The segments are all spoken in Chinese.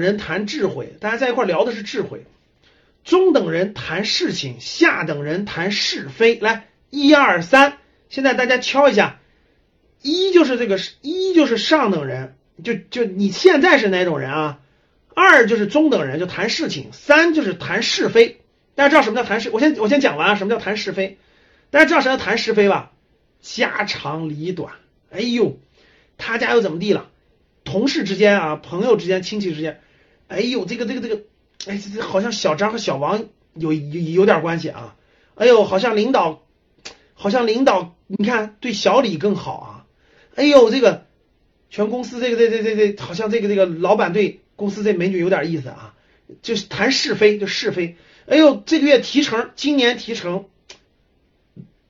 人谈智慧，大家在一块聊的是智慧；中等人谈事情，下等人谈是非。来，一二三，现在大家敲一下，一就是这个一就是上等人，就就你现在是哪种人啊？二就是中等人，就谈事情；三就是谈是非。大家知道什么叫谈是？我先我先讲完啊，什么叫谈是非？大家知道什么叫谈是非吧？家长里短。哎呦，他家又怎么地了？同事之间啊，朋友之间，亲戚之间，哎呦，这个这个这个，哎，这这好像小张和小王有有有点关系啊。哎呦，好像领导，好像领导，你看对小李更好啊。哎呦，这个全公司这个这这这这，好像这个这个老板对公司这美女有点意思啊。就是谈是非，就是非。哎呦，这个月提成，今年提成，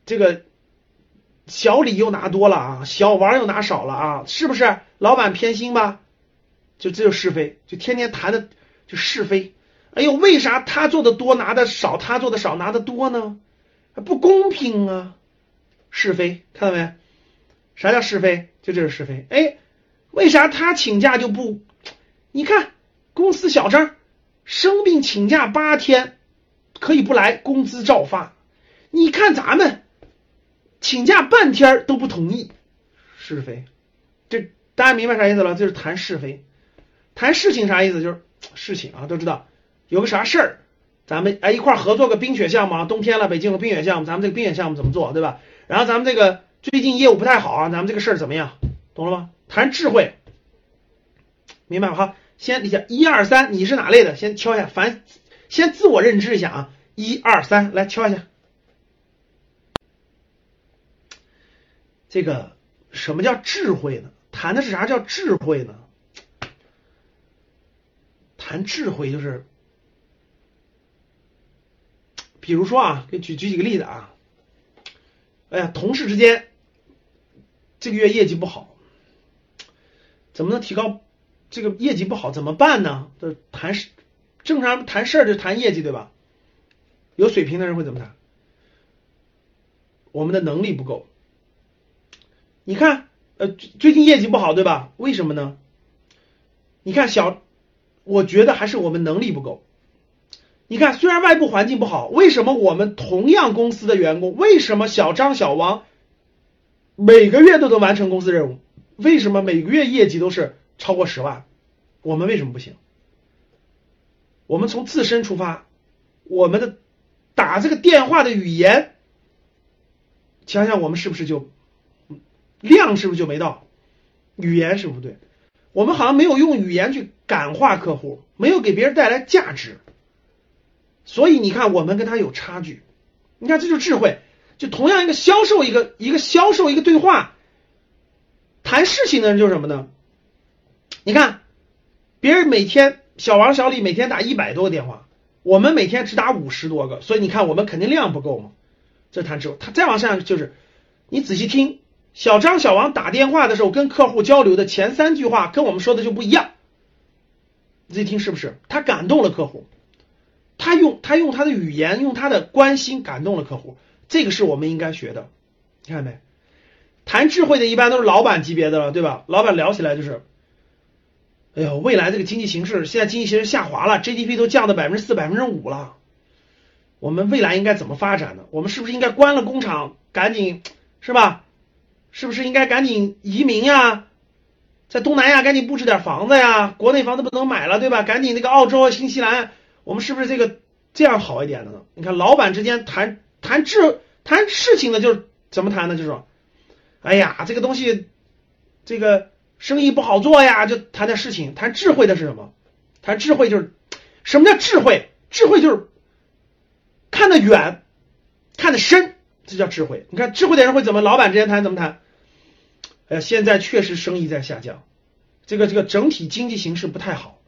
这个。小李又拿多了啊，小王又拿少了啊，是不是？老板偏心吧？就这就是非，就天天谈的就是非。哎呦，为啥他做的多拿的少，他做的少拿的多呢？不公平啊！是非，看到没？啥叫是非？就这是是非。哎，为啥他请假就不？你看公司小张生病请假八天可以不来，工资照发。你看咱们。请假半天都不同意，是非，这大家明白啥意思了？就是谈是非，谈事情啥意思？就是事情啊，都知道有个啥事儿，咱们哎一块合作个冰雪项目啊，冬天了，北京有冰雪项目，咱们这个冰雪项目怎么做，对吧？然后咱们这个最近业务不太好啊，咱们这个事儿怎么样？懂了吗？谈智慧，明白吗？哈，先你下一二三，你是哪类的？先敲一下，反先自我认知一下啊，一二三，来敲一下。这个什么叫智慧呢？谈的是啥叫智慧呢？谈智慧就是，比如说啊，给举举几个例子啊。哎呀，同事之间这个月业绩不好，怎么能提高这个业绩不好怎么办呢？就谈事，正常谈事儿就谈业绩对吧？有水平的人会怎么谈？我们的能力不够。你看，呃，最近业绩不好，对吧？为什么呢？你看小，我觉得还是我们能力不够。你看，虽然外部环境不好，为什么我们同样公司的员工，为什么小张、小王每个月都能完成公司任务？为什么每个月业绩都是超过十万？我们为什么不行？我们从自身出发，我们的打这个电话的语言，想想我们是不是就？量是不是就没到？语言是不对，我们好像没有用语言去感化客户，没有给别人带来价值，所以你看我们跟他有差距。你看这就是智慧，就同样一个销售，一个一个销售一个对话，谈事情的人就是什么呢？你看别人每天小王小李每天打一百多个电话，我们每天只打五十多个，所以你看我们肯定量不够嘛。这谈智慧，他再往下就是你仔细听。小张、小王打电话的时候跟客户交流的前三句话跟我们说的就不一样，你自己听是不是？他感动了客户，他用他用他的语言，用他的关心感动了客户，这个是我们应该学的。你看没？谈智慧的一般都是老板级别的了，对吧？老板聊起来就是，哎呦，未来这个经济形势，现在经济形势下滑了，GDP 都降到百分之四、百分之五了，我们未来应该怎么发展呢？我们是不是应该关了工厂，赶紧是吧？是不是应该赶紧移民呀？在东南亚赶紧布置点房子呀？国内房子不能买了，对吧？赶紧那个澳洲、新西兰，我们是不是这个这样好一点的呢？你看，老板之间谈谈智谈事情的，就是怎么谈呢？就是说，哎呀，这个东西，这个生意不好做呀，就谈点事情。谈智慧的是什么？谈智慧就是什么叫智慧？智慧就是看得远，看得深。这叫智慧。你看，智慧的人会怎么？老板之间谈怎么谈？哎，现在确实生意在下降，这个这个整体经济形势不太好。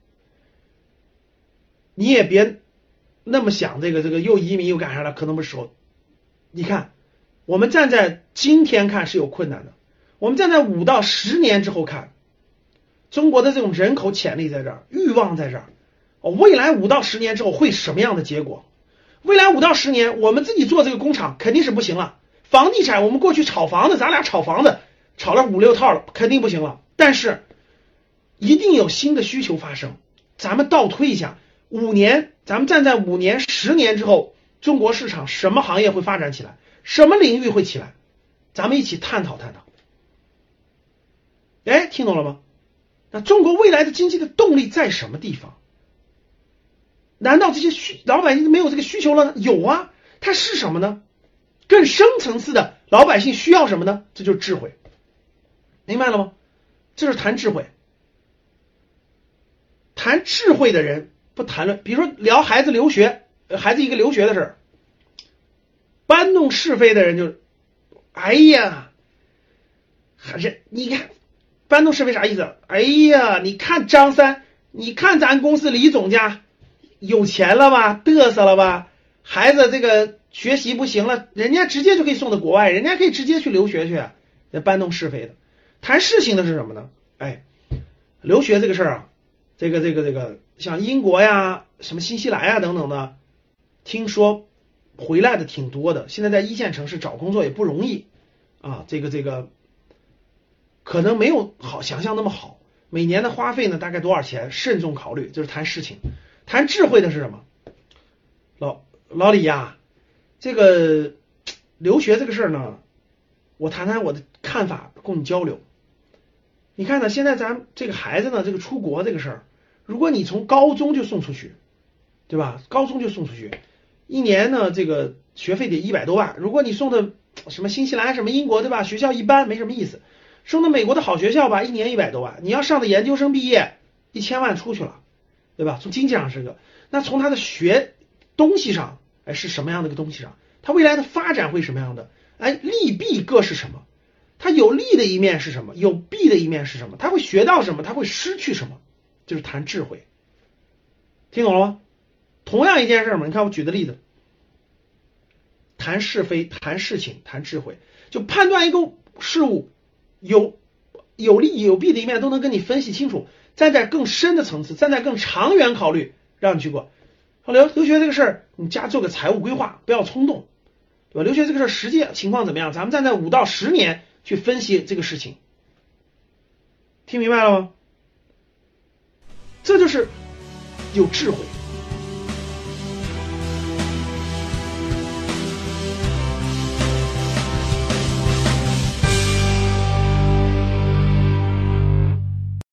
你也别那么想，这个这个又移民又干啥了？可能不是时候。你看，我们站在今天看是有困难的，我们站在五到十年之后看，中国的这种人口潜力在这儿，欲望在这儿，哦，未来五到十年之后会什么样的结果？未来五到十年，我们自己做这个工厂肯定是不行了。房地产，我们过去炒房子，咱俩炒房子炒了五六套了，肯定不行了。但是一定有新的需求发生，咱们倒推一下，五年，咱们站在五年、十年之后，中国市场什么行业会发展起来？什么领域会起来？咱们一起探讨探讨。哎，听懂了吗？那中国未来的经济的动力在什么地方？难道这些需老百姓没有这个需求了呢？有啊，它是什么呢？更深层次的老百姓需要什么呢？这就是智慧，明白了吗？这是谈智慧。谈智慧的人不谈论，比如说聊孩子留学，孩子一个留学的事儿，搬弄是非的人就，哎呀，还是你看。搬弄是非啥意思？哎呀，你看张三，你看咱公司李总家有钱了吧，嘚瑟了吧？孩子这个学习不行了，人家直接就可以送到国外，人家可以直接去留学去。那搬弄是非的，谈事情的是什么呢？哎，留学这个事儿啊，这个这个这个，像英国呀、什么新西兰呀等等的，听说回来的挺多的。现在在一线城市找工作也不容易啊，这个这个。可能没有好想象那么好，每年的花费呢大概多少钱？慎重考虑，就是谈事情，谈智慧的是什么？老老李呀，这个留学这个事儿呢，我谈谈我的看法，供你交流。你看呢，现在咱这个孩子呢，这个出国这个事儿，如果你从高中就送出去，对吧？高中就送出去，一年呢这个学费得一百多万。如果你送的什么新西兰、什么英国，对吧？学校一般，没什么意思。送到美国的好学校吧，一年一百多万。你要上的研究生毕业，一千万出去了，对吧？从经济上是个，那从他的学东西上，哎，是什么样的一个东西上？他未来的发展会什么样的？哎，利弊各是什么？他有利的一面是什么？有弊的一面是什么？他会学到什么？他会失去什么？就是谈智慧，听懂了吗？同样一件事嘛，你看我举的例子，谈是非，谈事情，谈智慧，就判断一个事物。有有利有弊的一面都能跟你分析清楚，站在更深的层次，站在更长远考虑，让你去过。留留学这个事儿，你家做个财务规划，不要冲动，对吧？留学这个事儿实际情况怎么样？咱们站在五到十年去分析这个事情，听明白了吗？这就是有智慧。